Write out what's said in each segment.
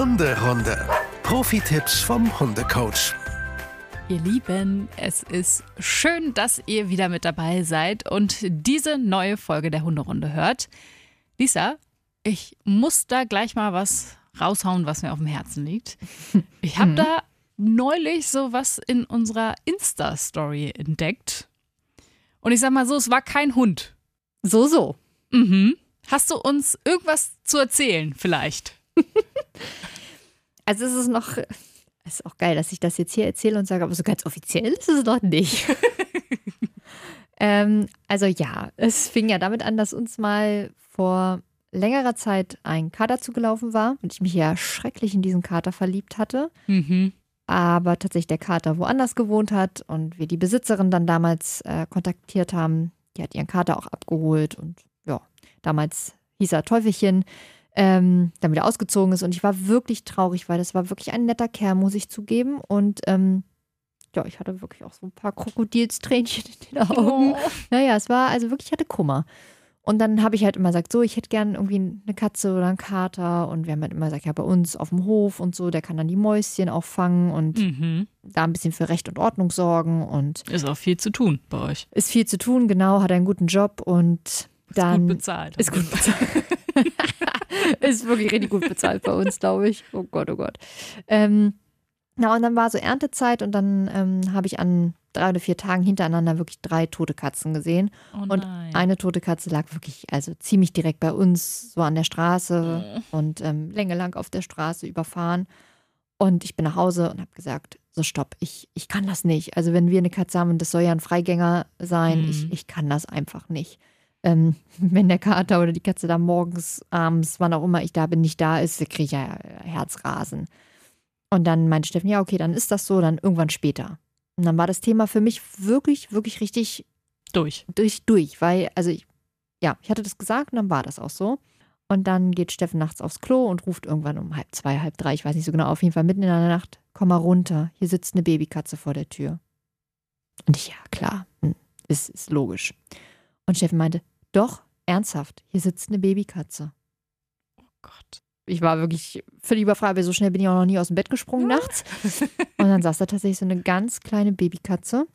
Hunderunde. Profi-Tipps vom Hundecoach. Ihr Lieben, es ist schön, dass ihr wieder mit dabei seid und diese neue Folge der Hunderunde hört. Lisa, ich muss da gleich mal was raushauen, was mir auf dem Herzen liegt. Ich habe da neulich so was in unserer Insta-Story entdeckt. Und ich sag mal so, es war kein Hund. So, so. Mhm. Hast du uns irgendwas zu erzählen, vielleicht? Also es ist noch, es ist auch geil, dass ich das jetzt hier erzähle und sage, aber so ganz offiziell ist es noch nicht. ähm, also ja, es fing ja damit an, dass uns mal vor längerer Zeit ein Kater zugelaufen war und ich mich ja schrecklich in diesen Kater verliebt hatte. Mhm. Aber tatsächlich der Kater woanders gewohnt hat und wir die Besitzerin dann damals äh, kontaktiert haben. Die hat ihren Kater auch abgeholt und ja, damals hieß er Teufelchen, ähm, dann wieder ausgezogen ist und ich war wirklich traurig, weil das war wirklich ein netter Kerl, muss ich zugeben und ähm, ja, ich hatte wirklich auch so ein paar Krokodilstränchen in den Augen. Oh. Naja, es war also wirklich, ich hatte Kummer. Und dann habe ich halt immer gesagt, so, ich hätte gern irgendwie eine Katze oder einen Kater. Und wir haben halt immer gesagt, ja, bei uns auf dem Hof und so, der kann dann die Mäuschen auch fangen und Mhm. da ein bisschen für Recht und Ordnung sorgen. Und Ist auch viel zu tun bei euch. ist viel zu tun, genau, hat einen guten Job und dann Gut bezahlt. ist gut bezahlt. ist wirklich richtig gut bezahlt bei uns, glaube ich. Oh Gott, oh Gott. Ähm, na, und dann war so Erntezeit und dann ähm, habe ich an drei oder vier Tagen hintereinander wirklich drei tote Katzen gesehen. Oh Und eine tote Katze lag wirklich, also ziemlich direkt bei uns, so an der Straße und ähm, Länge lang auf der Straße überfahren. Und ich bin nach Hause und habe gesagt, so stopp, ich, ich kann das nicht. Also wenn wir eine Katze haben, und das soll ja ein Freigänger sein, Mhm. ich, ich kann das einfach nicht. Ähm, wenn der Kater oder die Katze da morgens, abends, wann auch immer ich da bin, nicht da ist, kriege ich ja Herzrasen. Und dann meinte Steffen, ja, okay, dann ist das so, dann irgendwann später. Und dann war das Thema für mich wirklich, wirklich richtig durch. durch, durch, weil, also ich, ja, ich hatte das gesagt und dann war das auch so. Und dann geht Steffen nachts aufs Klo und ruft irgendwann um halb zwei, halb drei, ich weiß nicht so genau, auf jeden Fall mitten in der Nacht, komm mal runter, hier sitzt eine Babykatze vor der Tür. Und ich, ja, klar, hm, ist, ist logisch. Und Steffen meinte, doch, ernsthaft, hier sitzt eine Babykatze. Oh Gott. Ich war wirklich völlig überfragt, weil so schnell bin ich auch noch nie aus dem Bett gesprungen nachts. Und dann saß da tatsächlich so eine ganz kleine Babykatze.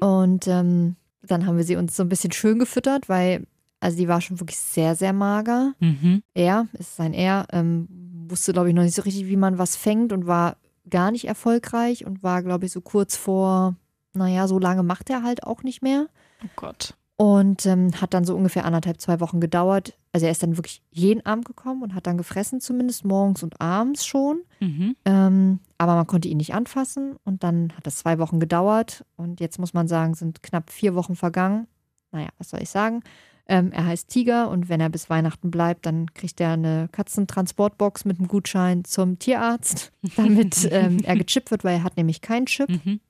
Und ähm, dann haben wir sie uns so ein bisschen schön gefüttert, weil, also die war schon wirklich sehr, sehr mager. Mhm. Er, es ist ein Er, ähm, wusste, glaube ich, noch nicht so richtig, wie man was fängt und war gar nicht erfolgreich und war, glaube ich, so kurz vor, naja, so lange macht er halt auch nicht mehr. Oh Gott. Und ähm, hat dann so ungefähr anderthalb, zwei Wochen gedauert. Also er ist dann wirklich jeden Abend gekommen und hat dann gefressen, zumindest morgens und abends schon. Mhm. Ähm, aber man konnte ihn nicht anfassen und dann hat das zwei Wochen gedauert und jetzt muss man sagen, sind knapp vier Wochen vergangen. Naja, was soll ich sagen? Ähm, er heißt Tiger und wenn er bis Weihnachten bleibt, dann kriegt er eine Katzentransportbox mit einem Gutschein zum Tierarzt, damit ähm, er gechippt wird, weil er hat nämlich keinen Chip. Mhm.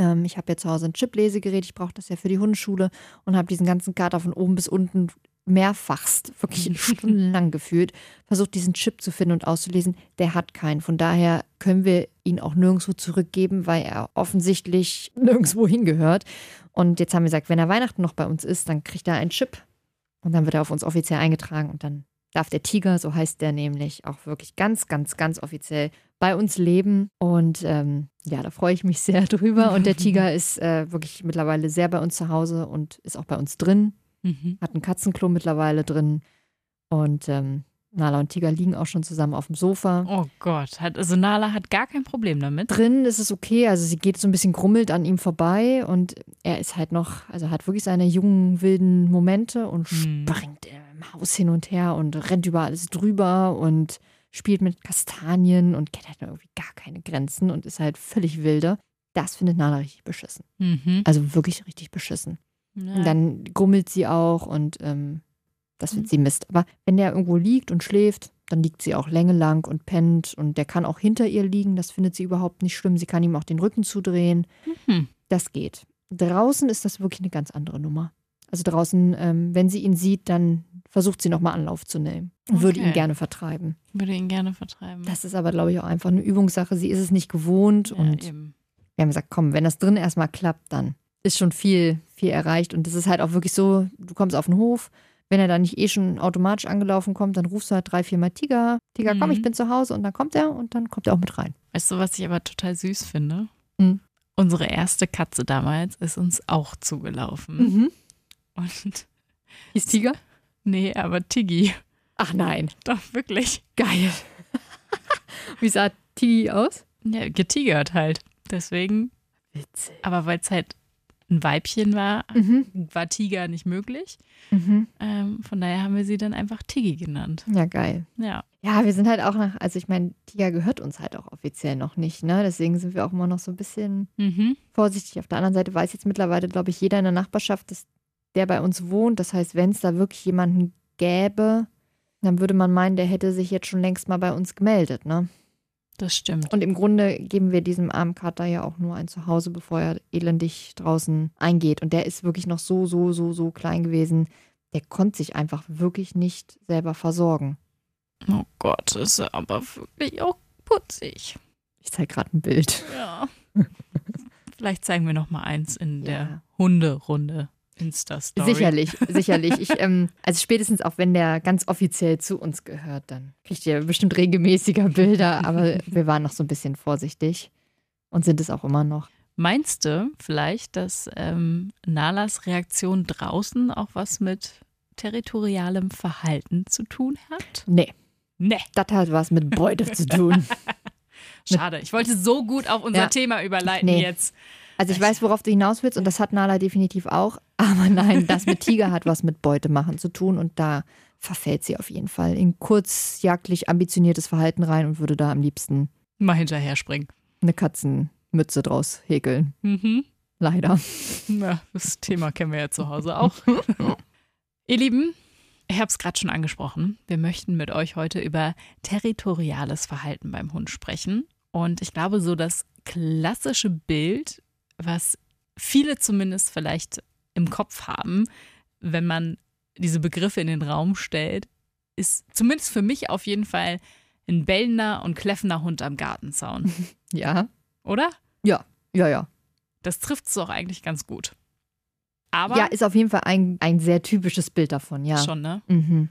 Ähm, ich habe ja zu Hause ein Chip-Lesegerät, ich brauche das ja für die Hundeschule und habe diesen ganzen Kater von oben bis unten mehrfachst, wirklich stundenlang gefühlt, versucht diesen Chip zu finden und auszulesen. Der hat keinen. Von daher können wir ihn auch nirgendwo zurückgeben, weil er offensichtlich nirgendwo hingehört. Und jetzt haben wir gesagt, wenn er Weihnachten noch bei uns ist, dann kriegt er einen Chip und dann wird er auf uns offiziell eingetragen und dann darf der Tiger, so heißt der nämlich, auch wirklich ganz, ganz, ganz offiziell bei uns leben. Und ähm, ja, da freue ich mich sehr drüber. Und der Tiger ist äh, wirklich mittlerweile sehr bei uns zu Hause und ist auch bei uns drin. Mhm. Hat ein Katzenklo mittlerweile drin. Und ähm, Nala und Tiger liegen auch schon zusammen auf dem Sofa. Oh Gott. Hat, also Nala hat gar kein Problem damit. Drin ist es okay, also sie geht so ein bisschen grummelt an ihm vorbei und er ist halt noch, also hat wirklich seine jungen, wilden Momente und Hm. springt im Haus hin und her und rennt über alles drüber und spielt mit Kastanien und kennt halt irgendwie gar keine Grenzen und ist halt völlig wilde. Das findet Nala richtig beschissen. Mhm. Also wirklich richtig beschissen. Ja. Und dann grummelt sie auch und ähm, das Mhm. findet sie Mist. Aber wenn der irgendwo liegt und schläft, dann liegt sie auch längelang und pennt und der kann auch hinter ihr liegen. Das findet sie überhaupt nicht schlimm. Sie kann ihm auch den Rücken zudrehen. Mhm. Das geht. Draußen ist das wirklich eine ganz andere Nummer. Also draußen, ähm, wenn sie ihn sieht, dann versucht sie nochmal Anlauf zu nehmen und würde ihn Okay. gerne vertreiben. Würde ihn gerne vertreiben. Das ist aber, glaube ich, auch einfach eine Übungssache. Sie ist es nicht gewohnt ja, und eben. wir haben gesagt, komm, wenn das drin erstmal klappt, dann ist schon viel, viel erreicht. Und das ist halt auch wirklich so, du kommst auf den Hof, Wenn er dann nicht eh schon automatisch angelaufen kommt, dann rufst du halt drei, vier Mal Tiger, Tiger, komm, Mhm. ich bin zu Hause und dann kommt er und dann kommt er auch mit rein. Weißt du, was ich aber total süß finde? Mhm. Unsere erste Katze damals ist uns auch zugelaufen. Mhm. Und Hieß Tiger? nee, aber Tiggy. Ach nein, Doch, wirklich. geil. Wie sah Tigi aus? Ja, getigert halt. Deswegen, Witzig. aber weil es halt ein Weibchen war, Mhm. war Tiger nicht möglich. Mhm. Ähm, von daher haben wir sie dann einfach Tiggy genannt. Ja, geil. Ja. Ja, wir sind halt auch nach, also ich meine, Tiger gehört uns halt auch offiziell noch nicht, ne? Deswegen sind wir auch immer noch so ein bisschen Mhm. vorsichtig. Auf der anderen Seite weiß jetzt mittlerweile, glaube ich, jeder in der Nachbarschaft, dass der bei uns wohnt. Das heißt, wenn es da wirklich jemanden gäbe, dann würde man meinen, der hätte sich jetzt schon längst mal bei uns gemeldet, ne? Das stimmt. Und im Grunde geben wir diesem armen Kater ja auch nur ein Zuhause, bevor er elendig draußen eingeht. Und der ist wirklich noch so, so, so, so klein gewesen. Der konnte sich einfach wirklich nicht selber versorgen. Oh Gott, ist er aber wirklich auch putzig. Ich zeige gerade ein Bild. Ja. Vielleicht zeigen wir noch mal eins in der Ja. Hunderunde. Insta-Story. Sicherlich, sicherlich. Ich, ähm, also spätestens auch wenn der ganz offiziell zu uns gehört, dann kriegt ihr bestimmt regelmäßiger Bilder. Aber wir waren noch so ein bisschen vorsichtig und sind es auch immer noch. Meinst du vielleicht, dass ähm, Nalas Reaktion draußen auch was mit territorialem Verhalten zu tun hat? Nee, Nee, das hat was mit Beute zu tun. schade. Ich wollte so gut auf unser Ja. Thema überleiten Nee. jetzt. Also ich weiß, worauf du hinaus willst und das hat Nala definitiv auch. Aber nein, das mit Tiger hat was mit Beute machen zu tun und da verfällt sie auf jeden Fall in kurzjagdlich ambitioniertes Verhalten rein und würde da am liebsten Mal hinterher springen. eine Katzenmütze draus häkeln. Mhm. Leider. Ja, das Thema kennen wir ja zu Hause auch. Ihr Lieben, ich habe es gerade schon angesprochen. Wir möchten mit euch heute über territoriales Verhalten beim Hund sprechen. Und ich glaube, so das klassische Bild, was viele zumindest vielleicht im Kopf haben, wenn man diese Begriffe in den Raum stellt, ist zumindest für mich auf jeden Fall ein bellender und kläffender Hund am Gartenzaun. Ja. Oder? Ja, ja. Das trifft es doch eigentlich ganz gut. Aber Ja, ist auf jeden Fall ein, ein sehr typisches Bild davon, ja. schon, ne? Mhm.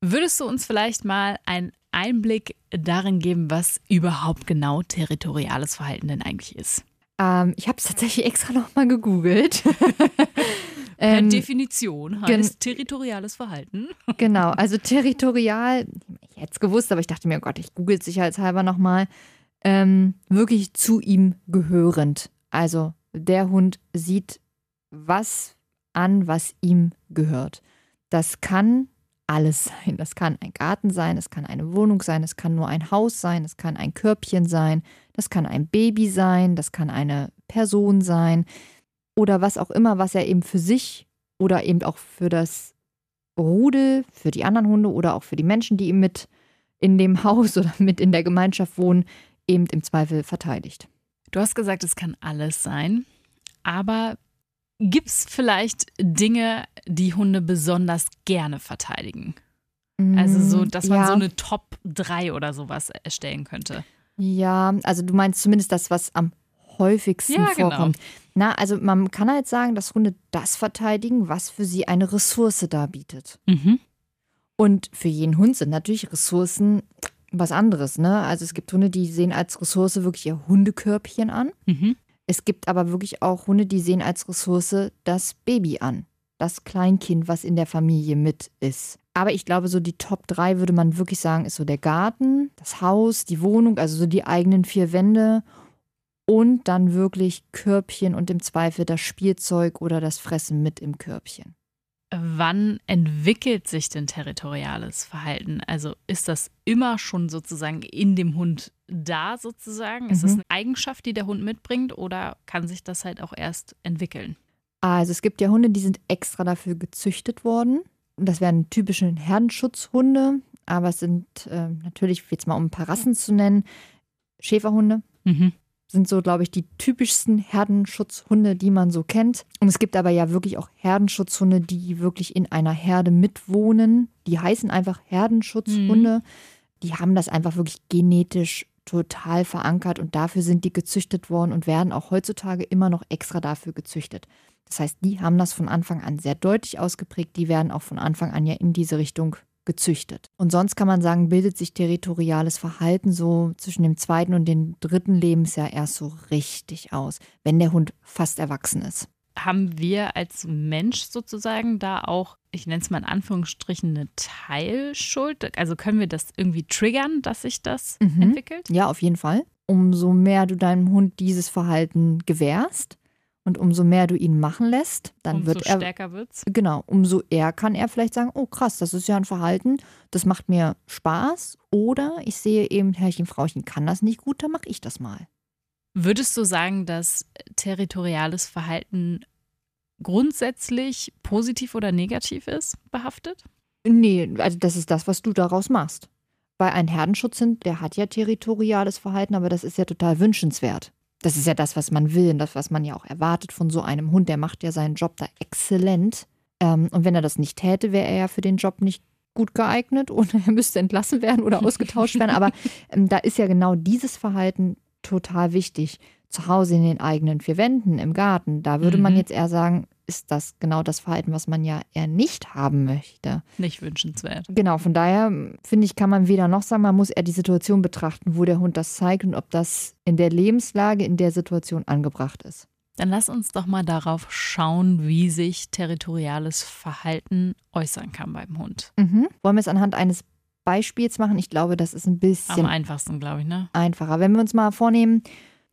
Würdest du uns vielleicht mal einen Einblick darin geben, was überhaupt genau territoriales Verhalten denn eigentlich ist? Ähm, ich habe es tatsächlich extra nochmal gegoogelt. Per ähm, Definition heißt territoriales Verhalten. genau, also territorial, ich hätte es gewusst, aber ich dachte mir, oh Gott, ich google sicherheitshalber nochmal, ähm, wirklich zu ihm gehörend. Also der Hund sieht was an, was ihm gehört. Das kann alles sein. Das kann ein Garten sein, es kann eine Wohnung sein, es kann nur ein Haus sein, es kann ein Körbchen sein, das kann ein Baby sein, das kann eine Person sein oder was auch immer, was er eben für sich oder eben auch für das Rudel, für die anderen Hunde oder auch für die Menschen, die ihm mit in dem Haus oder mit in der Gemeinschaft wohnen, eben im Zweifel verteidigt. Du hast gesagt, es kann alles sein. Aber gibt es vielleicht Dinge, die Hunde besonders gerne verteidigen? Also so, dass man Mm, ja. so eine Top 3 oder sowas erstellen könnte. Ja, also du meinst zumindest das, was am häufigsten Ja, genau. vorkommt. Na, also man kann halt sagen, dass Hunde das verteidigen, was für sie eine Ressource darbietet. Mhm. Und für jeden Hund sind natürlich Ressourcen was anderes, ne? Also es gibt Hunde, die sehen als Ressource wirklich ihr Hundekörbchen an. Mhm. Es gibt aber wirklich auch Hunde, die sehen als Ressource das Baby an. Das Kleinkind, was in der Familie mit ist. Aber ich glaube, so die Top 3 würde man wirklich sagen, ist so der Garten, das Haus, die Wohnung, also so die eigenen vier Wände und dann wirklich Körbchen und im Zweifel das Spielzeug oder das Fressen mit im Körbchen. Wann entwickelt sich denn territoriales Verhalten? Also ist das immer schon sozusagen in dem Hund da sozusagen? Ist das Mhm. eine Eigenschaft, die der Hund mitbringt oder kann sich das halt auch erst entwickeln? Also es gibt ja Hunde, die sind extra dafür gezüchtet worden. Das wären typische Herdenschutzhunde, aber es sind äh, natürlich, jetzt mal um ein paar Rassen zu nennen, Schäferhunde Mhm. Sind so, glaube ich, die typischsten Herdenschutzhunde, die man so kennt. Und es gibt aber ja wirklich auch Herdenschutzhunde, die wirklich in einer Herde mitwohnen. Die heißen einfach Herdenschutzhunde. Die haben das einfach wirklich genetisch total verankert und dafür sind die gezüchtet worden und werden auch heutzutage immer noch extra dafür gezüchtet. Das heißt, die haben das von Anfang an sehr deutlich ausgeprägt. Die werden auch von Anfang an ja in diese Richtung gezüchtet. Und sonst kann man sagen, bildet sich territoriales Verhalten so zwischen dem zweiten und dem dritten Lebensjahr erst so richtig aus, wenn der Hund fast erwachsen ist. Haben wir als Mensch sozusagen da auch, ich nenne es mal in Anführungsstrichen, eine Teilschuld? Also können wir das irgendwie triggern, dass sich das Mhm. entwickelt? Ja, auf jeden Fall. Umso mehr du deinem Hund dieses Verhalten gewährst und umso mehr du ihn machen lässt, dann Umso wird er stärker wird's. Genau, umso eher kann er vielleicht sagen, oh krass, das ist ja ein Verhalten, das macht mir Spaß. Oder ich sehe eben, Herrchen, Frauchen kann das nicht gut, dann mache ich das mal. Würdest du sagen, dass territoriales Verhalten grundsätzlich positiv oder negativ ist, behaftet? Nee, also das ist das, was du daraus machst. Weil ein Herdenschutzhund, der hat ja territoriales Verhalten, aber das ist ja total wünschenswert. Das ist ja das, was man will und das, was man ja auch erwartet von so einem Hund. Der macht ja seinen Job da exzellent. Ähm, und wenn er das nicht täte, wäre er ja für den Job nicht gut geeignet oder er müsste entlassen werden oder ausgetauscht werden. Aber ähm, da ist ja genau dieses Verhalten total wichtig. Zu Hause in den eigenen vier Wänden, im Garten, da würde man Mhm. jetzt eher sagen, ist das genau das Verhalten, was man ja eher nicht haben möchte. Nicht wünschenswert. Genau, von daher m, finde ich, kann man weder noch sagen, man muss eher die Situation betrachten, wo der Hund das zeigt und ob das in der Lebenslage, in der Situation angebracht ist. Dann lass uns doch mal darauf schauen, wie sich territoriales Verhalten äußern kann beim Hund. Mhm. Wollen wir es anhand eines Beispiels machen? Ich glaube, das ist ein Am bisschen einfachsten, glaube ich, ne? einfacher. Wenn wir uns mal vornehmen,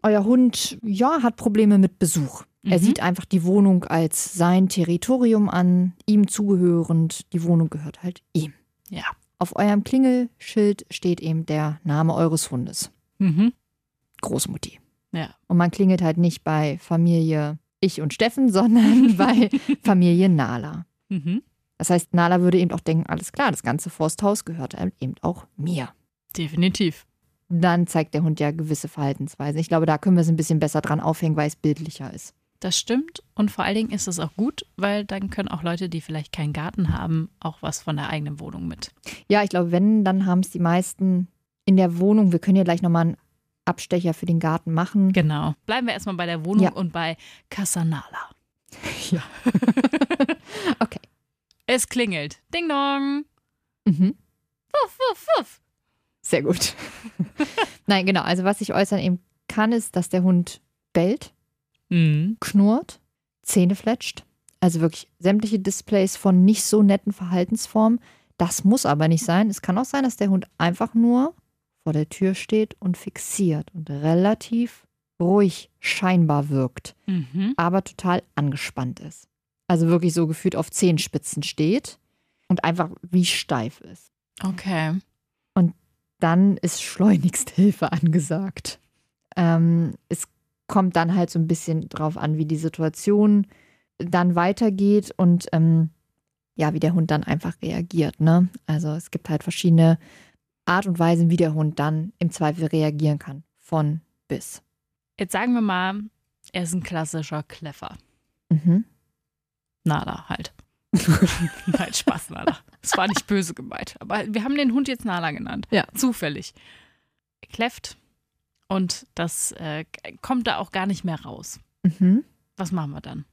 euer Hund, ja, hat Probleme mit Besuch. Er Mhm. sieht einfach die Wohnung als sein Territorium an, ihm zugehörend. Die Wohnung gehört halt ihm. Ja. Auf eurem Klingelschild steht eben der Name eures Hundes. Mhm. Großmutti. Ja. Und man klingelt halt nicht bei Familie ich und Steffen, sondern bei Familie Nala. Mhm. Das heißt, Nala würde eben auch denken, alles klar, das ganze Forsthaus gehört eben auch mir. Definitiv. Dann zeigt der Hund ja gewisse Verhaltensweisen. Ich glaube, da können wir es ein bisschen besser dran aufhängen, weil es bildlicher ist. Das stimmt. Und vor allen Dingen ist es auch gut, weil dann können auch Leute, die vielleicht keinen Garten haben, auch was von der eigenen Wohnung mit. Ja, ich glaube, wenn, dann haben es die meisten in der Wohnung. Wir können ja gleich nochmal einen Abstecher für den Garten machen. Genau. Bleiben wir erstmal bei der Wohnung Ja. und bei Casanala. Ja. okay. Es klingelt. Ding dong. Mhm. Wuff, wuff, wuff. Sehr gut. Nein, genau. Also, was sich äußern eben kann, ist, dass der Hund bellt, Mhm. knurrt, Zähne fletscht. Also wirklich sämtliche Displays von nicht so netten Verhaltensformen. Das muss aber nicht sein. Es kann auch sein, dass der Hund einfach nur vor der Tür steht und fixiert und relativ ruhig scheinbar wirkt, Mhm. aber total angespannt ist. Also wirklich so gefühlt auf Zehenspitzen steht und einfach wie steif ist. Okay. dann ist schleunigst Hilfe angesagt. Ähm, es kommt dann halt so ein bisschen drauf an, wie die Situation dann weitergeht und ähm, ja, wie der Hund dann einfach reagiert. Ne? Also es gibt halt verschiedene Art und Weisen, wie der Hund dann im Zweifel reagieren kann. Von bis. Jetzt sagen wir mal, er ist ein klassischer Kleffer. Mhm. Nala halt. Nein, Spaß, Nala. Es war nicht böse gemeint. Aber wir haben den Hund jetzt Nala genannt. Ja. Zufällig. Er kläfft und das äh, kommt da auch gar nicht mehr raus. Mhm. Was machen wir dann?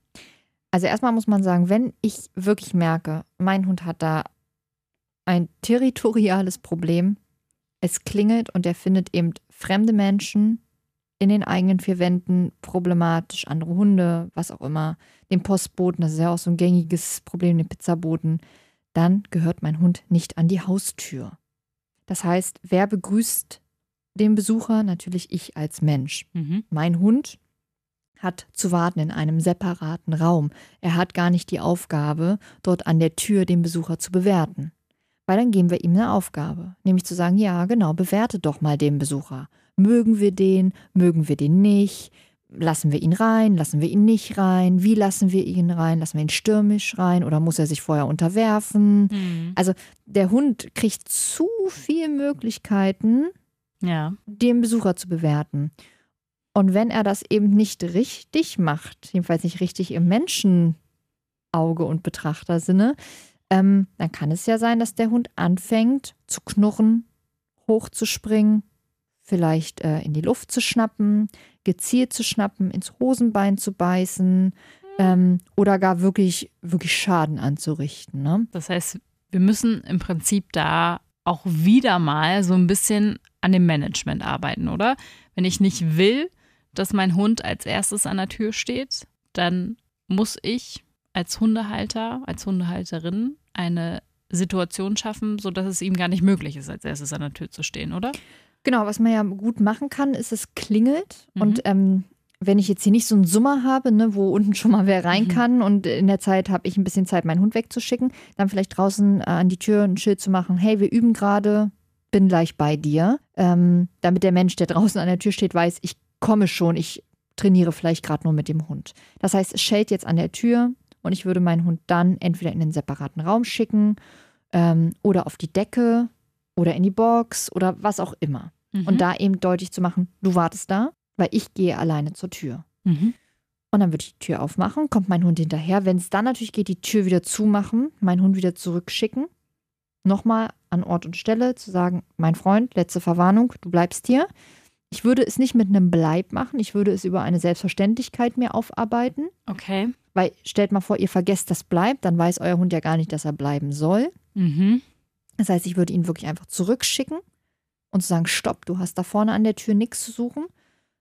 Also erstmal muss man sagen, wenn ich wirklich merke, mein Hund hat da ein territoriales Problem, es klingelt und er findet eben fremde Menschen in den eigenen vier Wänden problematisch, andere Hunde, was auch immer, den Postboten, das ist ja auch so ein gängiges Problem, den Pizzaboten, dann gehört mein Hund nicht an die Haustür. Das heißt, wer begrüßt den Besucher? Natürlich ich als Mensch. Mhm. Mein Hund hat zu warten in einem separaten Raum. Er hat gar nicht die Aufgabe, dort an der Tür den Besucher zu bewerten. Weil dann geben wir ihm eine Aufgabe, nämlich zu sagen, ja, genau, bewerte doch mal den Besucher. Mögen wir den, mögen wir den nicht? Lassen wir ihn rein, lassen wir ihn nicht rein? Wie lassen wir ihn rein? Lassen wir ihn stürmisch rein oder muss er sich vorher unterwerfen? Mhm. Der Hund kriegt zu viele Möglichkeiten, Ja. den Besucher zu bewerten. Und wenn er das eben nicht richtig macht, jedenfalls nicht richtig im Menschenauge und Betrachtersinne, ähm, dann kann es ja sein, dass der Hund anfängt zu knurren, hochzuspringen, vielleicht äh, in die Luft zu schnappen, gezielt zu schnappen, ins Hosenbein zu beißen, ähm, oder gar wirklich, wirklich Schaden anzurichten. Ne? Das heißt, wir müssen im Prinzip da auch wieder mal so ein bisschen an dem Management arbeiten, oder? Wenn ich nicht will, dass mein Hund als erstes an der Tür steht, dann muss ich als Hundehalter, als Hundehalterin eine Situation schaffen, sodass es ihm gar nicht möglich ist, als erstes an der Tür zu stehen, oder? Genau, was man ja gut machen kann, ist, es klingelt. Mhm. Und ähm, wenn ich jetzt hier nicht so einen Summer habe, ne, wo unten schon mal wer rein Mhm. kann und in der Zeit habe ich ein bisschen Zeit, meinen Hund wegzuschicken, dann vielleicht draußen äh, an die Tür ein Schild zu machen, hey, wir üben gerade, bin gleich bei dir. Ähm, damit der Mensch, der draußen an der Tür steht, weiß, ich komme schon, ich trainiere vielleicht gerade nur mit dem Hund. Das heißt, es schellt jetzt an der Tür und ich würde meinen Hund dann entweder in den separaten Raum schicken ähm, oder auf die Decke oder in die Box oder was auch immer. Mhm. Und da eben deutlich zu machen, du wartest da, weil ich gehe alleine zur Tür. Mhm. Und dann würde ich die Tür aufmachen, kommt mein Hund hinterher. Wenn es dann natürlich geht, die Tür wieder zumachen, meinen Hund wieder zurückschicken. Nochmal an Ort und Stelle zu sagen, mein Freund, letzte Verwarnung, du bleibst hier. Ich würde es nicht mit einem Bleib machen, ich würde es über eine Selbstverständlichkeit mehr aufarbeiten. Okay. Weil stellt mal vor, ihr vergesst das Bleib, dann weiß euer Hund ja gar nicht, dass er bleiben soll. Mhm. Das heißt, ich würde ihn wirklich einfach zurückschicken und zu sagen, stopp, du hast da vorne an der Tür nichts zu suchen.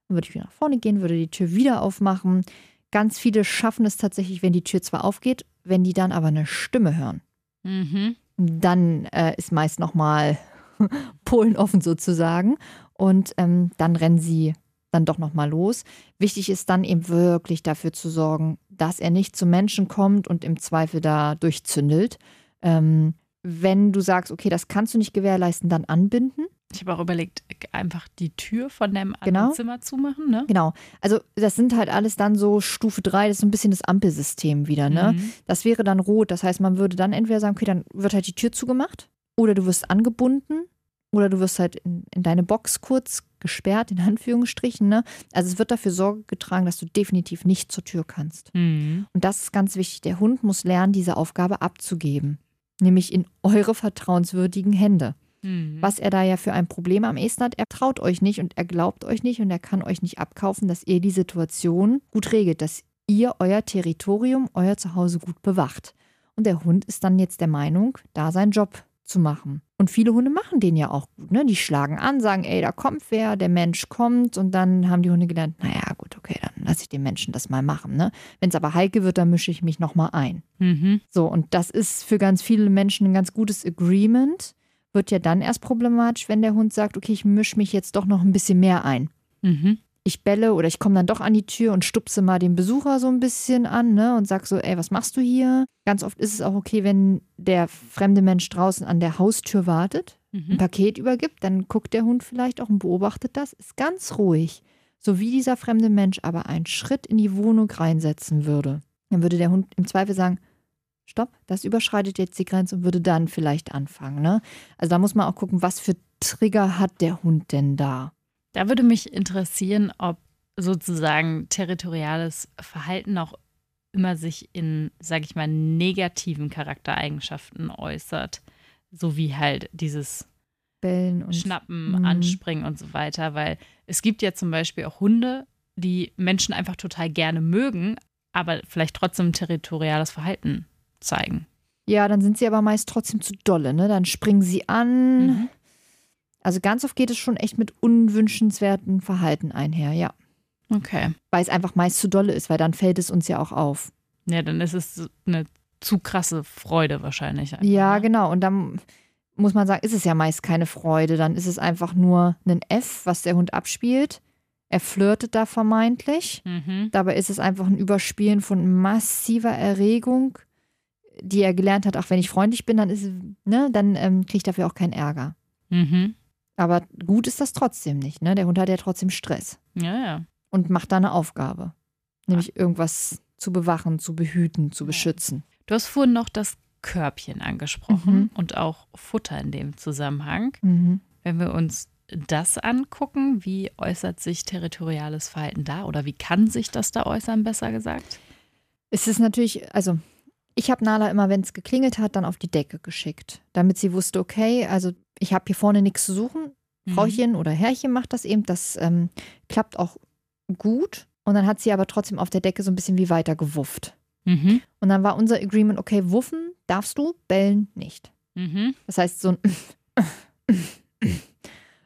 Dann würde ich wieder nach vorne gehen, würde die Tür wieder aufmachen. Ganz viele schaffen es tatsächlich, wenn die Tür zwar aufgeht, wenn die dann aber eine Stimme hören. Mhm. Dann äh, ist meist nochmal Polen offen sozusagen. Und ähm, dann rennen sie dann doch nochmal los. Wichtig ist dann eben wirklich dafür zu sorgen, dass er nicht zu Menschen kommt und im Zweifel da durchzündelt. Ähm, wenn du sagst, okay, das kannst du nicht gewährleisten, dann anbinden. Ich habe auch überlegt, einfach die Tür von dem anderen Genau. Zimmer zumachen, ne? Genau. Also das sind halt alles dann so Stufe 3, das ist so ein bisschen das Ampelsystem wieder, ne? Mhm. Das wäre dann rot. Das heißt, man würde dann entweder sagen, okay, dann wird halt die Tür zugemacht oder du wirst angebunden oder du wirst halt in, in deine Box kurz gesperrt, in Anführungsstrichen. Ne? Also es wird dafür Sorge getragen, dass du definitiv nicht zur Tür kannst. Mhm. Und das ist ganz wichtig. Der Hund muss lernen, diese Aufgabe abzugeben. Nämlich in eure vertrauenswürdigen Hände. Mhm. Was er da ja für ein Problem am ehesten hat, er traut euch nicht und er glaubt euch nicht und er kann euch nicht abkaufen, dass ihr die Situation gut regelt, dass ihr euer Territorium, euer Zuhause gut bewacht. Und der Hund ist dann jetzt der Meinung, da seinen Job zu machen. Und viele Hunde machen den ja auch gut. Ne? Die schlagen an, sagen, ey, da kommt wer, der Mensch kommt. Und dann haben die Hunde gelernt, naja, gut, okay, dann lasse ich den Menschen das mal machen. Ne? Wenn es aber heikel wird, dann mische ich mich nochmal ein. Mhm. So, und das ist für ganz viele Menschen ein ganz gutes Agreement. Wird ja dann erst problematisch, wenn der Hund sagt, okay, ich mische mich jetzt doch noch ein bisschen mehr ein. Mhm. Ich belle oder ich komme dann doch an die Tür und stupse mal den Besucher so ein bisschen an ne, und sag so, ey, was machst du hier? Ganz oft ist es auch okay, wenn der fremde Mensch draußen an der Haustür wartet, ein Mhm. Paket übergibt, dann guckt der Hund vielleicht auch und beobachtet das, ist ganz ruhig. So wie dieser fremde Mensch aber einen Schritt in die Wohnung reinsetzen würde, dann würde der Hund im Zweifel sagen, stopp, das überschreitet jetzt die Grenze und würde dann vielleicht anfangen. Ne? Also da muss man auch gucken, was für Trigger hat der Hund denn da? Da würde mich interessieren, ob sozusagen territoriales Verhalten auch immer sich in, sage ich mal, negativen Charaktereigenschaften äußert. So wie halt dieses Bellen und Schnappen, Mhm. Anspringen und so weiter. Weil es gibt ja zum Beispiel auch Hunde, die Menschen einfach total gerne mögen, aber vielleicht trotzdem territoriales Verhalten zeigen. Ja, dann sind sie aber meist trotzdem zu dolle, ne? Dann springen sie an. Mhm. Also ganz oft geht es schon echt mit unwünschenswerten Verhalten einher, ja. Okay. Weil es einfach meist zu dolle ist, weil dann fällt es uns ja auch auf. Ja, dann ist es eine zu krasse Freude wahrscheinlich. einfach, Ja, ne? genau. Und dann muss man sagen, ist es ja meist keine Freude. Dann ist es einfach nur ein F, was der Hund abspielt. Er flirtet da vermeintlich. Mhm. Dabei ist es einfach ein Überspielen von massiver Erregung, die er gelernt hat. Ach, wenn ich freundlich bin, dann ist ne, dann ähm, kriege ich dafür auch keinen Ärger. Mhm. Aber gut ist das trotzdem nicht, ne? Der Hund hat ja trotzdem Stress Ja, ja. und macht da eine Aufgabe. Nämlich irgendwas zu bewachen, zu behüten, zu beschützen. Du hast vorhin noch das Körbchen angesprochen Mhm. und auch Futter in dem Zusammenhang. Mhm. Wenn wir uns das angucken, wie äußert sich territoriales Verhalten da oder wie kann sich das da äußern, besser gesagt? Es ist natürlich, also ich habe Nala immer, wenn es geklingelt hat, dann auf die Decke geschickt, damit sie wusste, okay, also ich habe hier vorne nichts zu suchen. Mhm. Frauchen oder Herrchen macht das eben, das ähm, klappt auch gut. Und dann hat sie aber trotzdem auf der Decke so ein bisschen wie weiter gewufft. Mhm. Und dann war unser Agreement, okay, wuffen darfst du, bellen nicht. Mhm. Das heißt, so ein.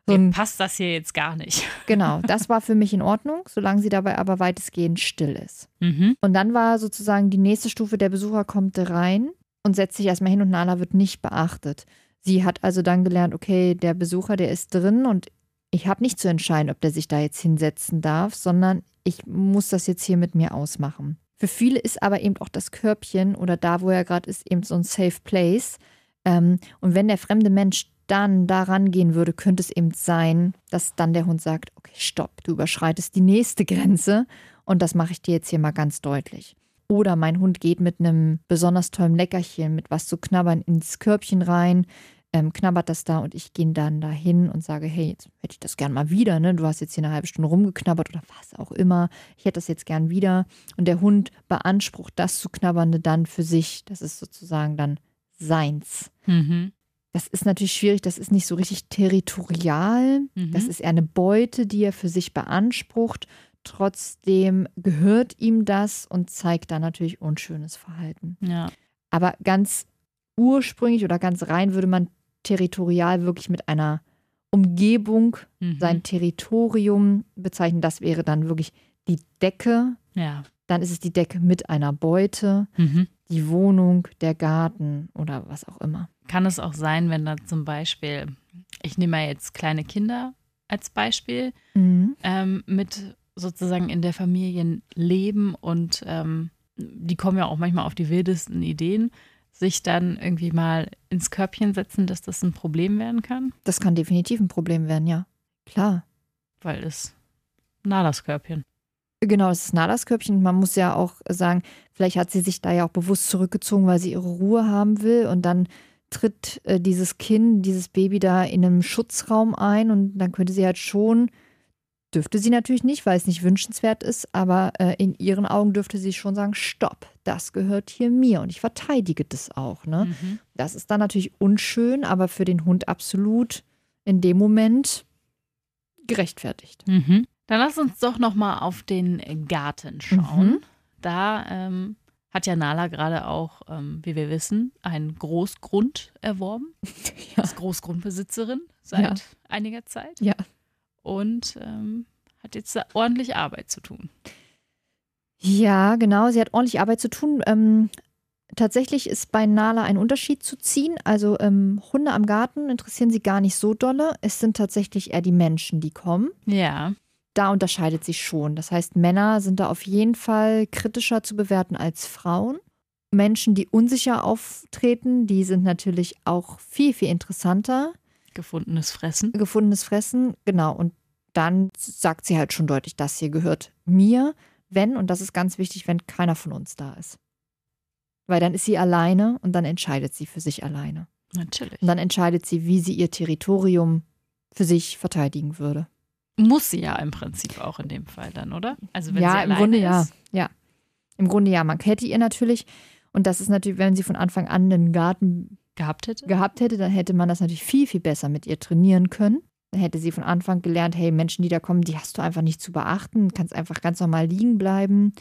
So ein passt das hier jetzt gar nicht. genau, das war für mich in Ordnung, solange sie dabei aber weitestgehend still ist. Mhm. Und dann war sozusagen die nächste Stufe, der Besucher kommt rein und setzt sich erstmal hin und Nala wird nicht beachtet. Sie hat also dann gelernt, okay, der Besucher, der ist drin und ich habe nicht zu entscheiden, ob der sich da jetzt hinsetzen darf, sondern ich muss das jetzt hier mit mir ausmachen. Für viele ist aber eben auch das Körbchen oder da, wo er gerade ist, eben so ein Safe Place. Ähm, und wenn der fremde Mensch dann da rangehen würde, könnte es eben sein, dass dann der Hund sagt, okay, stopp, du überschreitest die nächste Grenze und das mache ich dir jetzt hier mal ganz deutlich. Oder mein Hund geht mit einem besonders tollen Leckerchen, mit was zu knabbern, ins Körbchen rein, ähm, knabbert das da und ich gehe dann dahin und sage, hey, jetzt hätte ich das gern mal wieder, ne? Du hast jetzt hier eine halbe Stunde rumgeknabbert oder was auch immer. Ich hätte das jetzt gern wieder. Und der Hund beansprucht das zu knabbernde dann für sich. Das ist sozusagen dann seins. Mhm. Das ist natürlich schwierig, das ist nicht so richtig territorial. Mhm. Das ist eher eine Beute, die er für sich beansprucht. Trotzdem gehört ihm das und zeigt dann natürlich unschönes Verhalten. Ja. Aber ganz ursprünglich oder ganz rein würde man territorial wirklich mit einer Umgebung, Mhm. sein Territorium bezeichnen. Das wäre dann wirklich die Decke. Ja. Dann ist es die Decke mit einer Beute, Mhm. Die Wohnung, der Garten oder was auch immer. Kann es auch sein, wenn da zum Beispiel, ich nehme mal jetzt kleine Kinder als Beispiel, Mhm. ähm, mit sozusagen in der Familie leben und ähm, die kommen ja auch manchmal auf die wildesten Ideen, sich dann irgendwie mal ins Körbchen setzen, dass das ein Problem werden kann, Das kann definitiv ein Problem werden, ja. Klar. weil es Nalas Körbchen. Genau, das ist Nalas Körbchen. Man muss ja auch sagen, vielleicht hat sie sich da ja auch bewusst zurückgezogen, weil sie ihre Ruhe haben will. Und dann tritt äh, dieses Kind, dieses Baby da in einem Schutzraum ein. Und dann könnte sie halt schon, dürfte sie natürlich nicht, weil es nicht wünschenswert ist, aber äh, in ihren Augen dürfte sie schon sagen, stopp, das gehört hier mir. Und ich verteidige das auch. Ne? Mhm. Das ist dann natürlich unschön, aber für den Hund absolut in dem Moment gerechtfertigt. Mhm. Dann lass uns doch noch mal auf den Garten schauen. Mhm. Da ähm, hat ja Nala gerade auch, ähm, wie wir wissen, einen Großgrund erworben. Ja. Ist Großgrundbesitzerin seit Ja. einiger Zeit. Ja. Und ähm, hat jetzt da ordentlich Arbeit zu tun. Ja, genau. Sie hat ordentlich Arbeit zu tun. Ähm, tatsächlich ist bei Nala ein Unterschied zu ziehen. Also ähm, Hunde am Garten interessieren sie gar nicht so dolle. Es sind tatsächlich eher die Menschen, die kommen. Ja. Da unterscheidet sich schon. Das heißt, Männer sind da auf jeden Fall kritischer zu bewerten als Frauen. Menschen, die unsicher auftreten, die sind natürlich auch viel, viel interessanter. Gefundenes Fressen. Gefundenes Fressen, genau. Und dann sagt sie halt schon deutlich, das hier gehört mir, wenn, und das ist ganz wichtig, wenn keiner von uns da ist. Weil dann ist sie alleine und dann entscheidet sie für sich alleine. Natürlich. Und dann entscheidet sie, wie sie ihr Territorium für sich verteidigen würde. Muss sie ja im Prinzip auch in dem Fall dann, oder? Also wenn ja, sie im Grunde ja. ist. Ja. Im Grunde ja. Man hätte ihr natürlich, und das ist natürlich, wenn sie von Anfang an einen Garten gehabt hätte. gehabt hätte, dann hätte man das natürlich viel, viel besser mit ihr trainieren können. Dann hätte sie von Anfang gelernt, hey, Menschen, die da kommen, die hast du einfach nicht zu beachten, kannst einfach ganz normal liegen bleiben.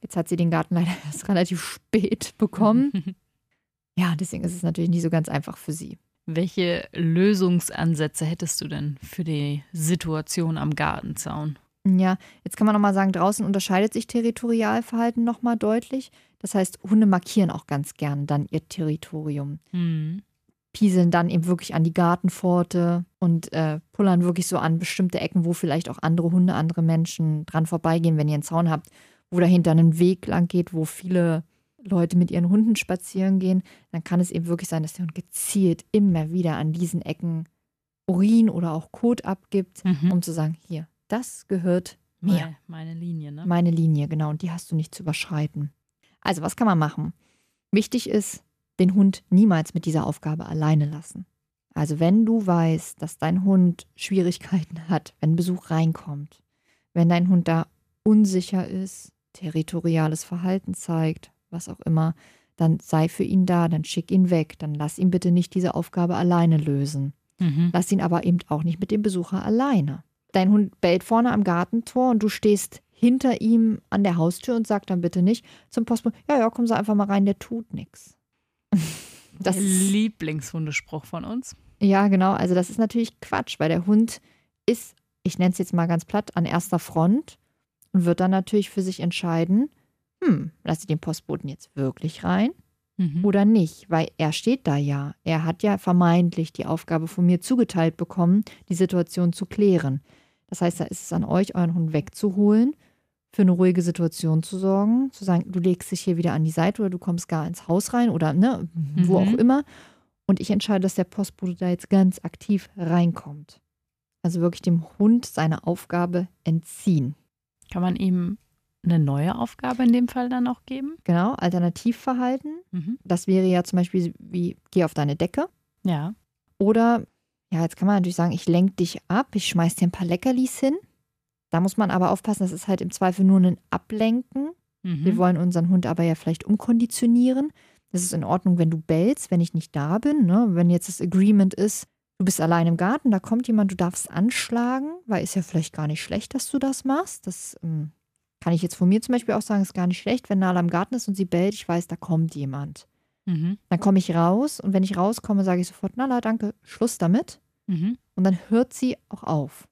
Jetzt hat sie den Garten leider erst relativ spät bekommen. Ja, deswegen ist es natürlich nicht so ganz einfach für sie. Welche Lösungsansätze hättest du denn für die Situation am Gartenzaun? Ja, jetzt kann man nochmal sagen, draußen unterscheidet sich Territorialverhalten nochmal deutlich. Das heißt, Hunde markieren auch ganz gern dann ihr Territorium. Hm. pieseln dann eben wirklich an die Gartenpforte und äh, pullern wirklich so an bestimmte Ecken, wo vielleicht auch andere Hunde, andere Menschen dran vorbeigehen, wenn ihr einen Zaun habt, wo dahinter ein Weg lang geht, wo viele Leute mit ihren Hunden spazieren gehen, dann kann es eben wirklich sein, dass der Hund gezielt immer wieder an diesen Ecken Urin oder auch Kot abgibt, Mhm. um zu sagen, hier, das gehört mir. Meine, meine Linie, ne? Meine Linie, genau, und die hast du nicht zu überschreiten. Also, was kann man machen? Wichtig ist, den Hund niemals mit dieser Aufgabe alleine lassen. Also, wenn du weißt, dass dein Hund Schwierigkeiten hat, wenn Besuch reinkommt, wenn dein Hund da unsicher ist, territoriales Verhalten zeigt, was auch immer, dann sei für ihn da, dann schick ihn weg, dann lass ihn bitte nicht diese Aufgabe alleine lösen. Mhm. Lass ihn aber eben auch nicht mit dem Besucher alleine. Dein Hund bellt vorne am Gartentor und du stehst hinter ihm an der Haustür und sagt dann bitte nicht zum Postboten, ja, ja, kommen Sie einfach mal rein, der tut nichts. Das Lieblingshundespruch von uns. Ja, genau. Also das ist natürlich Quatsch, weil der Hund ist, ich nenne es jetzt mal ganz platt, an erster Front und wird dann natürlich für sich entscheiden, hm, lasse ich den Postboten jetzt wirklich rein mhm. oder nicht? Weil er steht da ja. Er hat ja vermeintlich die Aufgabe von mir zugeteilt bekommen, die Situation zu klären. Das heißt, da ist es an euch, euren Hund wegzuholen, für eine ruhige Situation zu sorgen, zu sagen, du legst dich hier wieder an die Seite oder du kommst gar ins Haus rein oder ne, mhm. wo auch immer. Und ich entscheide, dass der Postbote da jetzt ganz aktiv reinkommt. Also wirklich dem Hund seine Aufgabe entziehen. Kann man ihm eine neue Aufgabe in dem Fall dann auch geben? Genau, Alternativverhalten. Mhm. Das wäre ja zum Beispiel wie, geh auf deine Decke. Ja. Oder, ja, jetzt kann man natürlich sagen, ich lenke dich ab, ich schmeiß dir ein paar Leckerlis hin. Da muss man aber aufpassen, das ist halt im Zweifel nur ein Ablenken. Mhm. Wir wollen unseren Hund aber ja vielleicht umkonditionieren. Das ist in Ordnung, wenn du bellst, wenn ich nicht da bin. Ne? Wenn jetzt das Agreement ist, du bist allein im Garten, da kommt jemand, du darfst anschlagen, weil ist ja vielleicht gar nicht schlecht, dass du das machst. Das ähm, kann ich jetzt von mir zum Beispiel auch sagen, ist gar nicht schlecht, wenn Nala im Garten ist und sie bellt, ich weiß, da kommt jemand. Mhm. Dann komme ich raus und wenn ich rauskomme, sage ich sofort, Nala, danke, Schluss damit. Mhm. Und dann hört sie auch auf.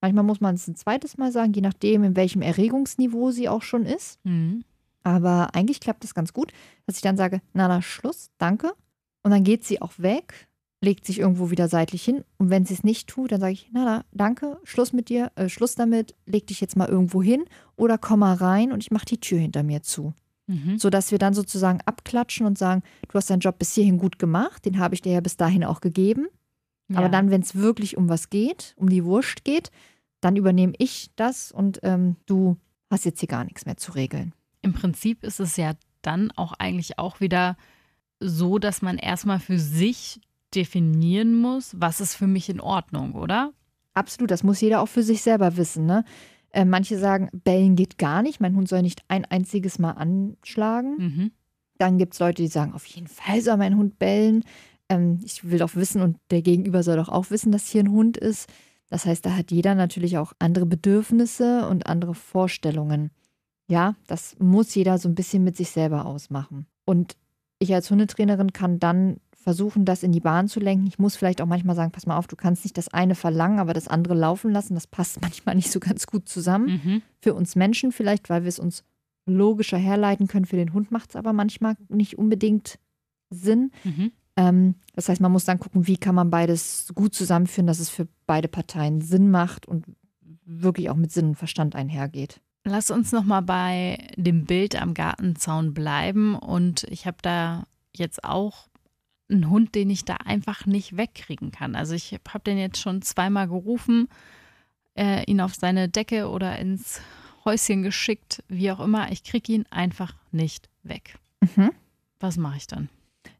Manchmal muss man es ein zweites Mal sagen, je nachdem, in welchem Erregungsniveau sie auch schon ist. Mhm. Aber eigentlich klappt das ganz gut, dass ich dann sage, Nala, Schluss, danke. Und dann geht sie auch weg, legt sich irgendwo wieder seitlich hin. Und wenn sie es nicht tut, dann sage ich, Nala, danke, Schluss mit dir, äh, Schluss damit, leg dich jetzt mal irgendwo hin oder komm mal rein und ich mache die Tür hinter mir zu. Mhm. Sodass wir dann sozusagen abklatschen und sagen, du hast deinen Job bis hierhin gut gemacht, den habe ich dir ja bis dahin auch gegeben. Ja. Aber dann, wenn es wirklich um was geht, um die Wurst geht, dann übernehme ich das und ähm, du hast jetzt hier gar nichts mehr zu regeln. Im Prinzip ist es ja dann auch eigentlich auch wieder so, dass man erstmal für sich definieren muss, was ist für mich in Ordnung, oder? Absolut, das muss jeder auch für sich selber wissen. Ne? Äh, manche sagen, bellen geht gar nicht, mein Hund soll nicht ein einziges Mal anschlagen. Mhm. Dann gibt es Leute, die sagen, auf jeden Fall soll mein Hund bellen. Ähm, ich will doch wissen und der Gegenüber soll doch auch wissen, dass hier ein Hund ist. Das heißt, da hat jeder natürlich auch andere Bedürfnisse und andere Vorstellungen. Ja, das muss jeder so ein bisschen mit sich selber ausmachen. Und ich als Hundetrainerin kann dann versuchen, das in die Bahn zu lenken. Ich muss vielleicht auch manchmal sagen, pass mal auf, du kannst nicht das eine verlangen, aber das andere laufen lassen. Das passt manchmal nicht so ganz gut zusammen. Mhm. Für uns Menschen vielleicht, weil wir es uns logischer herleiten können. Für den Hund macht es aber manchmal nicht unbedingt Sinn. Mhm. Ähm, das heißt, man muss dann gucken, wie kann man beides gut zusammenführen, dass es für beide Parteien Sinn macht und wirklich auch mit Sinn und Verstand einhergeht. Lass uns noch mal bei dem Bild am Gartenzaun bleiben und ich habe da jetzt auch einen Hund, den ich da einfach nicht wegkriegen kann. Also ich habe den jetzt schon zweimal gerufen, äh, ihn auf seine Decke oder ins Häuschen geschickt, wie auch immer. Ich kriege ihn einfach nicht weg. Mhm. Was mache ich dann?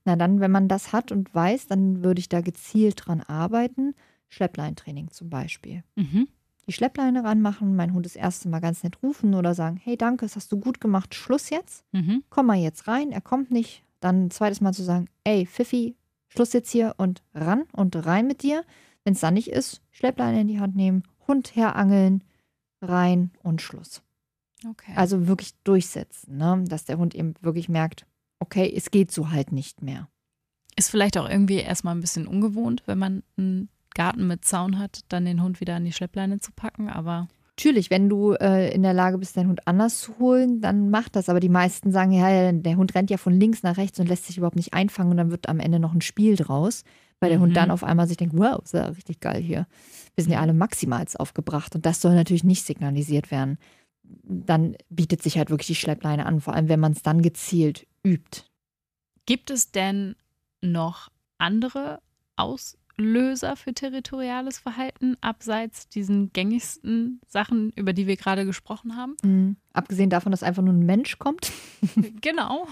Na dann, wenn man das hat und weiß, dann würde ich da gezielt dran arbeiten. Schleppleintraining zum Beispiel. Mhm. Die Schleppleine ranmachen, mein Hund das erste Mal ganz nett rufen oder sagen, hey danke, das hast du gut gemacht, Schluss jetzt. Mhm. Komm mal jetzt rein, er kommt nicht. Dann ein zweites Mal zu sagen, ey Pfiffi, Schluss jetzt hier und ran und rein mit dir. Wenn es dann nicht ist, Schleppleine in die Hand nehmen, Hund herangeln, rein und Schluss. Okay. Also wirklich durchsetzen, ne? dass der Hund eben wirklich merkt, okay, es geht so halt nicht mehr. Ist vielleicht auch irgendwie erstmal ein bisschen ungewohnt, wenn man einen Garten mit Zaun hat, dann den Hund wieder an die Schleppleine zu packen, aber. Natürlich, wenn du äh, in der Lage bist, deinen Hund anders zu holen, dann mach das. Aber die meisten sagen, ja, der Hund rennt ja von links nach rechts und lässt sich überhaupt nicht einfangen und dann wird am Ende noch ein Spiel draus, weil der mhm. Hund dann auf einmal sich denkt, wow, ist ja richtig geil hier. Wir sind ja alle maximals aufgebracht und das soll natürlich nicht signalisiert werden. Dann bietet sich halt wirklich die Schleppleine an, vor allem wenn man es dann gezielt übt. Gibt es denn noch andere Auslöser für territoriales Verhalten, abseits diesen gängigsten Sachen, über die wir gerade gesprochen haben? Mhm. Abgesehen davon, dass einfach nur ein Mensch kommt. genau.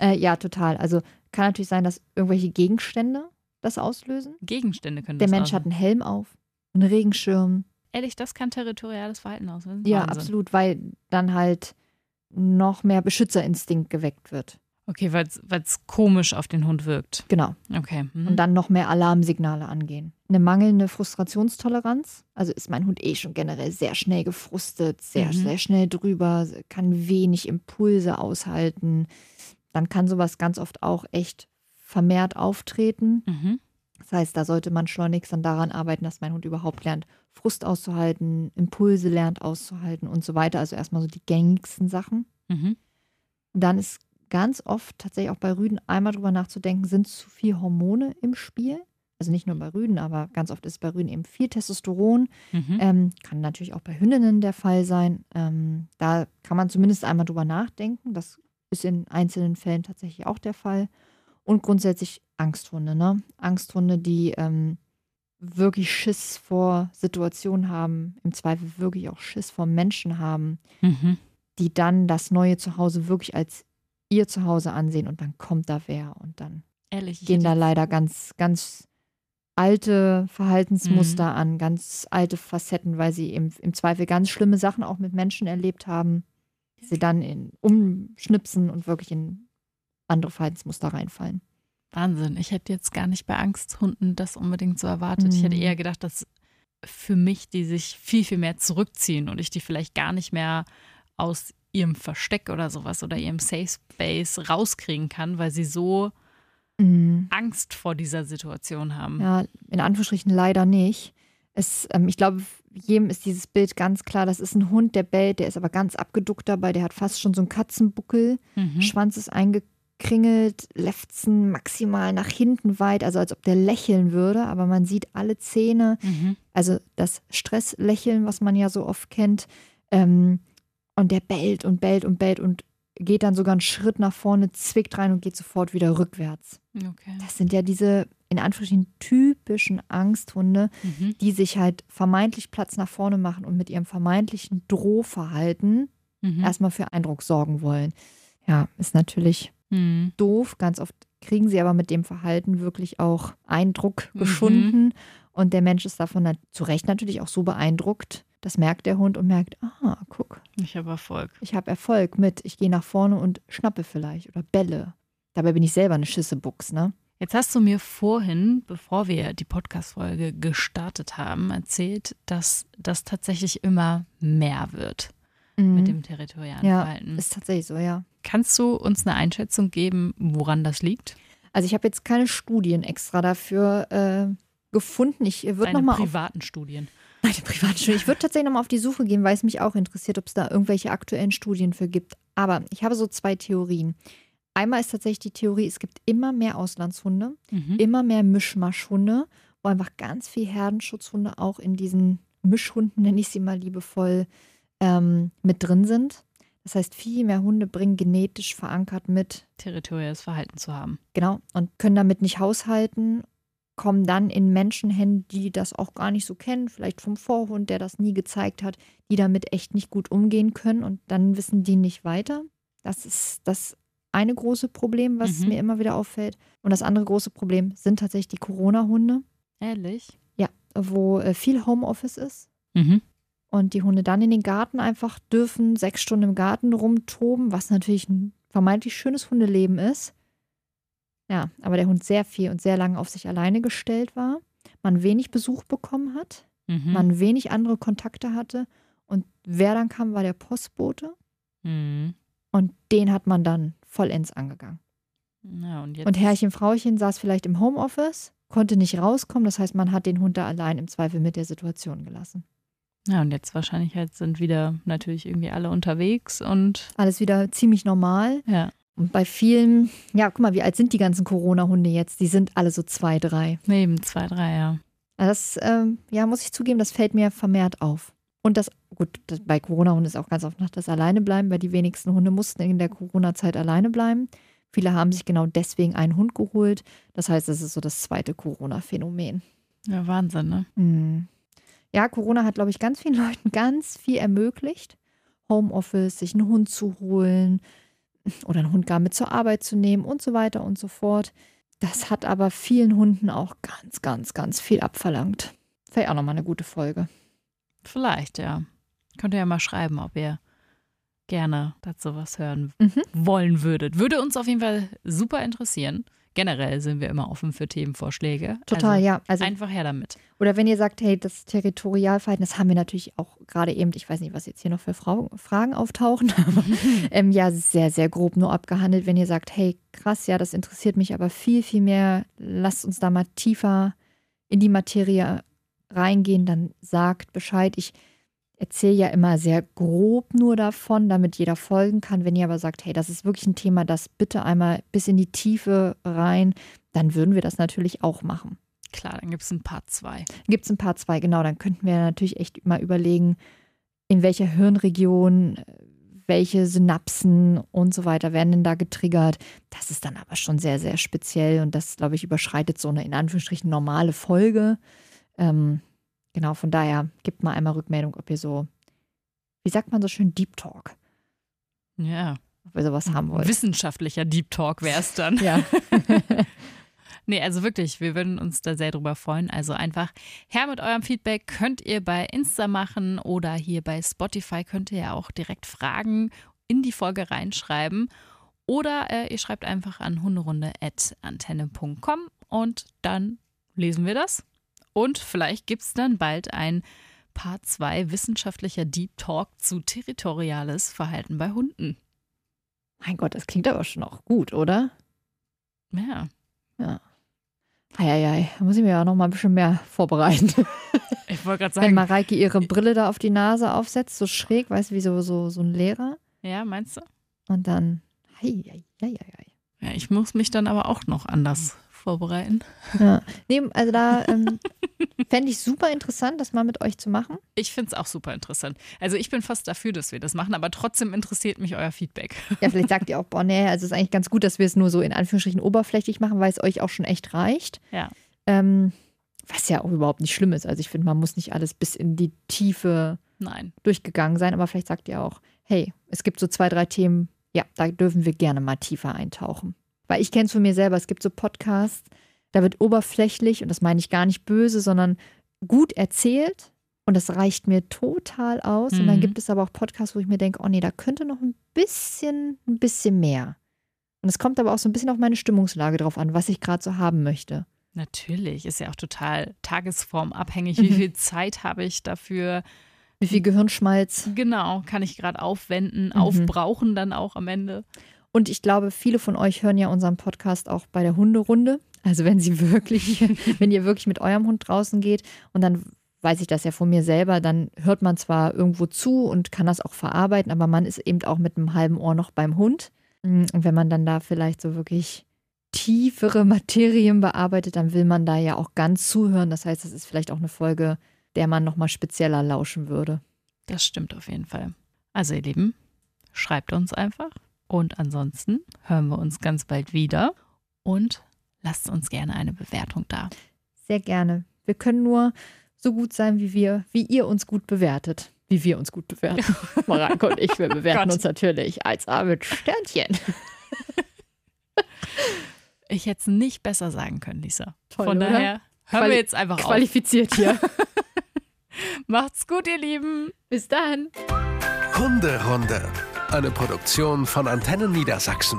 Äh, ja, total. Also kann natürlich sein, dass irgendwelche Gegenstände das auslösen. Gegenstände können Der das Mensch auslösen. hat einen Helm auf, einen Regenschirm. Ehrlich, das kann territoriales Verhalten auslösen? Ja, Wahnsinn. absolut, weil dann halt noch mehr Beschützerinstinkt geweckt wird. Okay, weil es komisch auf den Hund wirkt. Genau. Okay. Mhm. Und dann noch mehr Alarmsignale angehen. Eine mangelnde Frustrationstoleranz. Also ist mein Hund eh schon generell sehr schnell gefrustet, sehr, Mhm. sehr schnell drüber, kann wenig Impulse aushalten. Dann kann sowas ganz oft auch echt vermehrt auftreten. Mhm. Das heißt, da sollte man schleunigst dann daran arbeiten, dass mein Hund überhaupt lernt, Frust auszuhalten, Impulse lernt auszuhalten und so weiter. Also erstmal so die gängigsten Sachen. Mhm. Und dann ist ganz oft tatsächlich auch bei Rüden einmal drüber nachzudenken, sind zu viel Hormone im Spiel? Also nicht nur bei Rüden, aber ganz oft ist bei Rüden eben viel Testosteron. Mhm. Ähm, kann natürlich auch bei Hündinnen der Fall sein. Ähm, da kann man zumindest einmal drüber nachdenken. Das ist in einzelnen Fällen tatsächlich auch der Fall. Und grundsätzlich Angsthunde, ne? Angsthunde, die ähm, wirklich Schiss vor Situationen haben, im Zweifel wirklich auch Schiss vor Menschen haben, Mhm. die dann das neue Zuhause wirklich als ihr Zuhause ansehen und dann kommt da wer und dann Ehrlich. ich gehen da leider ganz, ganz alte Verhaltensmuster an, ganz alte Facetten, weil sie im, im Zweifel ganz schlimme Sachen auch mit Menschen erlebt haben, die sie dann in, umschnipsen und wirklich in andere Verhaltensmuster reinfallen. Wahnsinn. Ich hätte jetzt gar nicht bei Angsthunden das unbedingt so erwartet. Ich hätte Mhm. eher gedacht, dass für mich die sich viel, viel mehr zurückziehen und ich die vielleicht gar nicht mehr aus ihrem Versteck oder sowas oder ihrem Safe Space rauskriegen kann, weil sie so Angst vor dieser Situation haben. Ja, in Anführungsstrichen leider nicht. Es, ähm, ich glaube, jedem ist dieses Bild ganz klar. Das ist ein Hund, der bellt, der ist aber ganz abgeduckt dabei. Der hat fast schon so einen Katzenbuckel. Mhm. Schwanz ist eingekringelt, Lefzen maximal nach hinten weit, also als ob der lächeln würde. Aber man sieht alle Zähne, Mhm. also das Stresslächeln, was man ja so oft kennt. Ähm, und der bellt und bellt und bellt und geht dann sogar einen Schritt nach vorne, zwickt rein und geht sofort wieder rückwärts. Okay. Das sind ja diese in Anführungsstrichen typischen Angsthunde, Mhm. die sich halt vermeintlich Platz nach vorne machen und mit ihrem vermeintlichen Drohverhalten Mhm. erstmal für Eindruck sorgen wollen. Ja, ist natürlich Mhm. doof. Ganz oft kriegen sie aber mit dem Verhalten wirklich auch Eindruck Mhm. geschunden. Und der Mensch ist davon zu Recht natürlich auch so beeindruckt. Das merkt der Hund und merkt, ah, guck, Ich habe Erfolg. ich habe Erfolg mit, ich gehe nach vorne und schnappe vielleicht oder bälle. Dabei bin ich selber eine Schissebuchs, ne? Jetzt hast du mir vorhin, bevor wir die Podcast-Folge gestartet haben, erzählt, dass das tatsächlich immer mehr wird mit dem territorialen Mhm. ja, Verhalten. ist tatsächlich so, ja. Kannst du uns eine Einschätzung geben, woran das liegt? Also ich habe jetzt keine Studien extra dafür äh, gefunden. Ich würde Deine nochmal auf privaten Studien. Meine Privatstudie. Ich würde tatsächlich nochmal auf die Suche gehen, weil es mich auch interessiert, ob es da irgendwelche aktuellen Studien für gibt. Aber ich habe so zwei Theorien. Einmal ist tatsächlich die Theorie, es gibt immer mehr Auslandshunde, Mhm. immer mehr Mischmaschhunde, wo einfach ganz viel Herdenschutzhunde auch in diesen Mischhunden, nenne ich sie mal liebevoll, ähm, mit drin sind. Das heißt, viel mehr Hunde bringen genetisch verankert mit, Territoriales Verhalten zu haben. genau, und können damit nicht haushalten, kommen dann in Menschenhände, die das auch gar nicht so kennen, vielleicht vom Vorhund, der das nie gezeigt hat, die damit echt nicht gut umgehen können und dann wissen die nicht weiter. Das ist das eine große Problem, was Mhm. mir immer wieder auffällt. Und das andere große Problem sind tatsächlich die Corona-Hunde, Ehrlich? wo äh, viel Homeoffice ist Mhm. und die Hunde dann in den Garten einfach dürfen, sechs Stunden im Garten rumtoben, was natürlich ein vermeintlich schönes Hundeleben ist. Ja, aber der Hund sehr viel und sehr lange auf sich alleine gestellt war, man wenig Besuch bekommen hat, Mhm. man wenig andere Kontakte hatte und wer dann kam, war der Postbote Mhm. und den hat man dann vollends angegangen. Ja, und Und Herrchen, Frauchen saß vielleicht im Homeoffice, konnte nicht rauskommen, das heißt, man hat den Hund da allein im Zweifel mit der Situation gelassen. Ja, und jetzt wahrscheinlich halt sind wieder natürlich irgendwie alle unterwegs und Alles wieder ziemlich normal. ja, Und bei vielen, ja, guck mal, wie alt sind die ganzen Corona-Hunde jetzt? Die sind alle so zwei, drei. neben zwei, drei, ja. Das, ähm, ja, muss ich zugeben, das fällt mir vermehrt auf. Und das, gut, das, bei Corona-Hunden ist auch ganz oft noch das Alleinebleiben, weil die wenigsten Hunde mussten in der Corona-Zeit alleine bleiben. Viele haben sich genau deswegen einen Hund geholt. Das heißt, das ist so das zweite Corona-Phänomen. Ja, Wahnsinn, ne? Hm. Ja, Corona hat, glaube ich, ganz vielen Leuten ganz viel ermöglicht. Homeoffice, sich einen Hund zu holen oder einen Hund gar mit zur Arbeit zu nehmen und so weiter und so fort. Das hat aber vielen Hunden auch ganz, ganz, ganz viel abverlangt. Vielleicht auch nochmal eine gute Folge. Vielleicht, ja. Könnt ihr ja mal schreiben, ob ihr gerne dazu was hören Mhm. wollen würdet. Würde uns auf jeden Fall super interessieren. Generell sind wir immer offen für Themenvorschläge. Total, also ja. Also, Einfach her damit. oder wenn ihr sagt, hey, das Territorialverhalten, das haben wir natürlich auch gerade eben, ich weiß nicht, was jetzt hier noch für Frau, Fragen auftauchen, aber ähm, ja, sehr, sehr grob nur abgehandelt. Wenn ihr sagt, hey, krass, ja, das interessiert mich aber viel, viel mehr, lasst uns da mal tiefer in die Materie reingehen, dann sagt Bescheid. Ich erzähle ja immer sehr grob nur davon, damit jeder folgen kann. Wenn ihr aber sagt, hey, das ist wirklich ein Thema, das bitte einmal bis in die Tiefe rein, dann würden wir das natürlich auch machen. Klar, dann gibt es ein Part 2. Gibt es ein paar zwei, genau, dann könnten wir natürlich echt mal überlegen, in welcher Hirnregion, welche Synapsen und so weiter werden denn da getriggert. Das ist dann aber schon sehr, sehr speziell und das, glaube ich, überschreitet so eine in Anführungsstrichen normale Folge. Ähm, genau, von daher gebt mal einmal Rückmeldung, ob ihr so, wie sagt man so schön, Deep Talk, Ja. ob ihr sowas haben wollt. Wissenschaftlicher Deep Talk wäre es dann. Ja. Nee, also wirklich, wir würden uns da sehr drüber freuen. Also einfach her mit eurem Feedback. Könnt ihr bei Insta machen oder hier bei Spotify könnt ihr ja auch direkt Fragen in die Folge reinschreiben. Oder äh, ihr schreibt einfach an hunderunde.antenne.com und dann lesen wir das. Und vielleicht gibt es dann bald ein Part 2 wissenschaftlicher Deep Talk zu territoriales Verhalten bei Hunden. mein Gott, das klingt aber schon auch gut, oder? Ja. Eieiei, da muss ich mir ja noch mal ein bisschen mehr vorbereiten. Ich wollte gerade Wenn sagen, Mareike ihre Brille da auf die Nase aufsetzt, so schräg, weißt du, wie so, so, so ein Lehrer. ja, meinst du? Und dann, hei. Ja, ich muss mich dann aber auch noch anders vorbereiten. Ja. Nee, also da ähm, fände ich super interessant, das mal mit euch zu machen. Ich finde es auch super interessant. Also ich bin fast dafür, dass wir das machen, aber trotzdem interessiert mich euer Feedback. Ja, vielleicht sagt ihr auch, boah, nee, also es ist eigentlich ganz gut, dass wir es nur so in Anführungsstrichen oberflächlich machen, weil es euch auch schon echt reicht. Ja. Ähm, was ja auch überhaupt nicht schlimm ist. Also ich finde, man muss nicht alles bis in die Tiefe Nein. durchgegangen sein, aber vielleicht sagt ihr auch, hey, es gibt so zwei, drei Themen, ja, da dürfen wir gerne mal tiefer eintauchen. Weil ich kenne es von mir selber, es gibt so Podcasts, da wird oberflächlich, und das meine ich gar nicht böse, sondern gut erzählt und das reicht mir total aus. Und dann Mhm. gibt es aber auch Podcasts, wo ich mir denke, oh nee, da könnte noch ein bisschen, ein bisschen mehr. Und es kommt aber auch so ein bisschen auf meine Stimmungslage drauf an, was ich gerade so haben möchte. Natürlich, ist ja auch total tagesformabhängig. Wie Mhm. viel Zeit habe ich dafür? Wie viel Gehirnschmalz Genau, kann ich gerade aufwenden, Mhm. aufbrauchen dann auch am Ende. Und ich glaube, viele von euch hören ja unseren Podcast auch bei der Hunderunde. Also wenn sie wirklich, wenn ihr wirklich mit eurem Hund draußen geht und dann weiß ich das ja von mir selber, dann hört man zwar irgendwo zu und kann das auch verarbeiten, aber man ist eben auch mit einem halben Ohr noch beim Hund. Und wenn man dann da vielleicht so wirklich tiefere Materien bearbeitet, dann will man da ja auch ganz zuhören. Das heißt, das ist vielleicht auch eine Folge, der man nochmal spezieller lauschen würde. Das stimmt auf jeden Fall. Also ihr Lieben, schreibt uns einfach. Und ansonsten hören wir uns ganz bald wieder. Und lasst uns gerne eine Bewertung da. Sehr gerne. Wir können nur so gut sein, wie wir, wie ihr uns gut bewertet. Wie wir uns gut bewerten. Maranke und ich, wir bewerten uns natürlich als A mit Sternchen. Ich hätte es nicht besser sagen können, Lisa. Toll, Von oder? daher hören Quali- wir jetzt einfach auf. Qualifiziert hier. Macht's gut, ihr Lieben. Bis dann. Hunderunde. Eine Produktion von Antennen Niedersachsen.